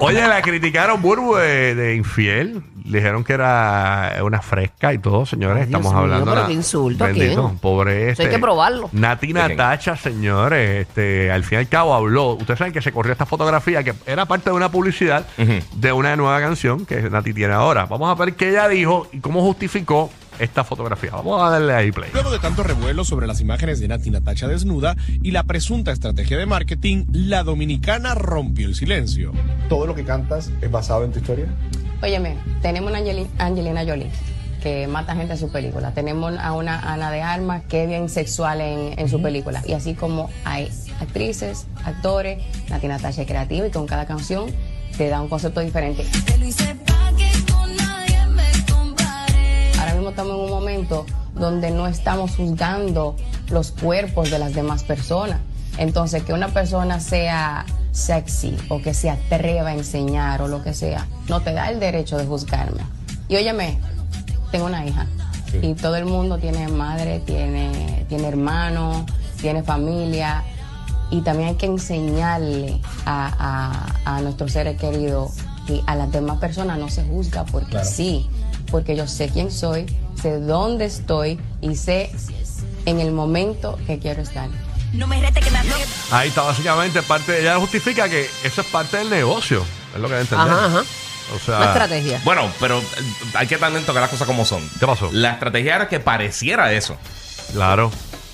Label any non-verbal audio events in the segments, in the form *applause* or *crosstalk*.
Oye, la criticaron Burbu de, de infiel. Dijeron que era una fresca y todo, señores. Ay, Dios Estamos mío, hablando pero qué insulto, Bendito, ¿quién? pobre Eso hay este. que probarlo. Nati quién? Natacha, señores, este, al fin y al cabo habló. Ustedes saben que se corrió esta fotografía que era parte de una publicidad Ujú. de una nueva canción que Nati tiene ahora. Vamos a ver qué ella dijo y cómo justificó esta fotografía. Vamos a darle ahí play. Luego de tanto revuelo sobre las imágenes de Nati Natacha desnuda y la presunta estrategia de marketing, la dominicana rompió el silencio. ¿Todo lo que cantas es basado en tu historia? Óyeme, tenemos una Angeli- Angelina Jolie que mata gente en su película. Tenemos a una Ana de Armas que es bien sexual en, en su película. Y así como hay actrices, actores, Nati Natasha es creativa y con cada canción te da un concepto diferente. Te lo hice mismo estamos en un momento donde no estamos juzgando los cuerpos de las demás personas. Entonces, que una persona sea sexy o que se atreva a enseñar o lo que sea, no te da el derecho de juzgarme. Y óyeme, tengo una hija y todo el mundo tiene madre, tiene, tiene hermano, tiene familia y también hay que enseñarle a, a, a nuestros seres queridos y a las demás personas no se juzga porque sí, porque yo sé quién soy, sé dónde estoy y sé en el momento que quiero estar. No me rete que me. Ahí está básicamente parte. Ella justifica que eso es parte del negocio. Es lo que hay que entender. Ajá, ajá. O sea, Una estrategia. Bueno, pero eh, hay que también tocar las cosas como son. ¿Qué pasó? La estrategia era que pareciera eso. Claro.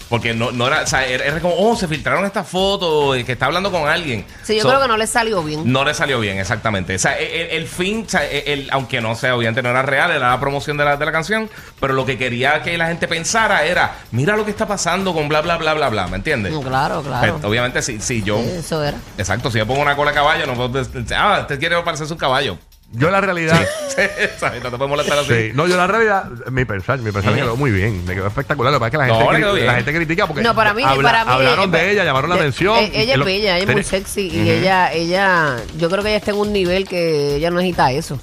Porque no, no era, o sea, era, era como, oh, se filtraron estas fotos, que está hablando con alguien. Sí, yo So, creo que no le salió bien. No le salió bien, exactamente. O sea, el, el- el fin, o sea, el- el- aunque no sea, obviamente no era real, era la promoción de la, de la canción, pero lo que quería que la gente pensara era, mira lo que está pasando con bla, bla, bla, bla, bla, ¿me entiendes? Claro, claro. Pues, obviamente, si, si yo... Eso era. Exacto, si yo pongo una cola de caballo, no puedo decir, ah, usted quiere parecerse un caballo. Yo la realidad. *laughs* No te puedes molestar así. Sí. No, yo la realidad, mi pensar, mi pensar le quedó muy bien, le quedó espectacular. Lo que pasa es que la No, gente, quedó bien. la gente critica porque No, para mí, habla- para mí hablaron eh, de ella, llamaron la eh, atención. eh, ella es lo- bella, ella es muy sexy y ella, ella, yo creo que ella está en un nivel que ella no necesita eso.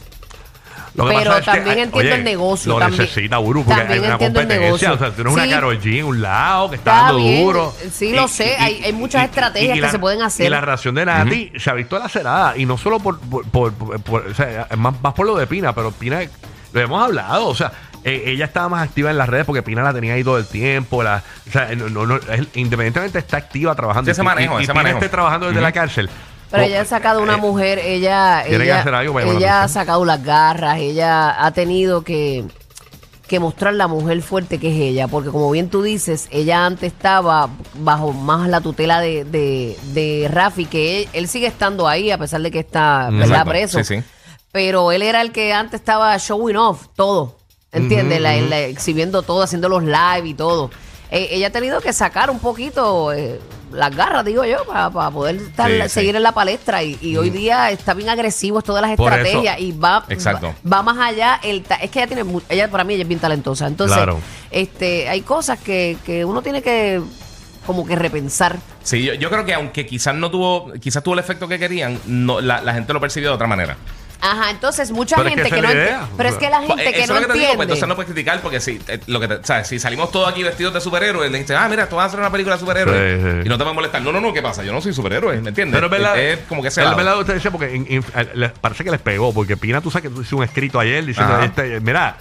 Lo que Pero pasa es que, también ay, entiendo oye, el negocio, Lo también- necesita, Buru, porque hay también una entiendo el competencia. negocio. O sea, tú tienes una Sí. Karol G un lado que está, Está dando bien, duro. sí lo sé, hay- hay muchas estrategias que la- se pueden hacer. Y la reacción de Nati se ha visto lacerada. Y no solo por, por, por- por- por- o sea, más, más por lo de Pina, pero Pina, lo hemos hablado. O sea, eh, ella estaba más activa en las redes porque Pina la tenía ahí todo el tiempo. La, o sea, no, no, no, es- independientemente está activa trabajando. Sí, ese Y- manejo, y, y ese Pina manejo. esté trabajando desde la cárcel. Pero ella ha sacado una eh, mujer, ella, tiene que ella, hacer algo para llamar la ella ha atención. sacado las garras, ella ha tenido que, que mostrar la mujer fuerte que es ella, porque como bien tú dices, ella antes estaba bajo más la tutela de, de, de Rafi, que él, él sigue estando ahí a pesar de que está ¿verdad? Exacto. preso. Sí, sí. Pero él era el que antes estaba showing off todo, ¿entiendes? La- la- exhibiendo todo, haciendo los live y todo. Eh, ella ha tenido que sacar un poquito eh, las garras, digo yo, para poder estar, Sí, sí. seguir en la palestra. Y, y hoy día está bien agresivo, es todas las Por estrategias y va, Exacto. va, va más allá. El es que ella tiene, ella para mí ella es bien talentosa. Entonces, Claro. este, hay cosas que, que uno tiene que como que repensar. Sí, yo, yo creo que aunque quizás no tuvo, quizás tuvo el efecto que querían, no, la, la gente lo percibió de otra manera. Ajá, entonces mucha Pero es que gente esa que, es no la enti- idea. Pero es que la gente Pues, que eso no es lo que te digo, entiende. pues, entonces no puedes criticar porque si, eh, lo que te- ¿sabes? si salimos todos aquí vestidos de superhéroes, le dices, ah, mira, tú vas a hacer una película de superhéroes Sí, sí. y no te va a molestar. No, no, no, ¿qué pasa? Yo no soy superhéroe, ¿me entiendes? Pero es verdad, es, es como que ese es verdad lo que usted decía porque in- eh, les- parece que les pegó, porque Pina, tú sabes que tú hiciste un escrito ayer diciendo, Ajá. este, mira,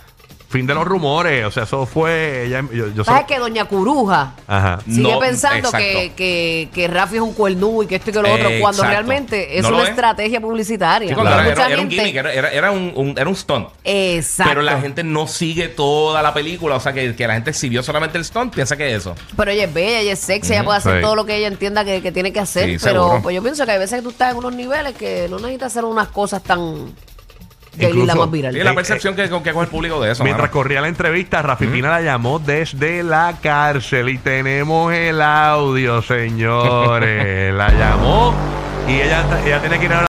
fin de los rumores, o sea, eso fue, ella, yo, yo ¿Sabes sé- que Doña Curuja Ajá. sigue No, pensando que, que, que Rafi es un cuernú y que esto y que lo otro, Eh, cuando exacto. realmente es No una es. estrategia publicitaria. Sí, era, mucha era- era un gimmick, era, era- era un, un- era un stunt. Exacto. Pero la gente no sigue toda la película, o sea, que, que la gente si vio solamente el stunt, piensa que es eso. Pero ella es bella, ella es sexy, ella puede hacer Sí. todo lo que ella entienda que, que tiene que hacer. Sí, pero seguro. pues yo pienso que hay veces que tú estás en unos niveles que no necesitas hacer unas cosas tan. Que Incluso- la más viral. Y la Eh, percepción que, que coge el público de eso. Mientras mano. corría la entrevista, Rafi Pina la llamó desde la cárcel y tenemos el audio, señores. *laughs* la llamó y ella, ella tenía que ir a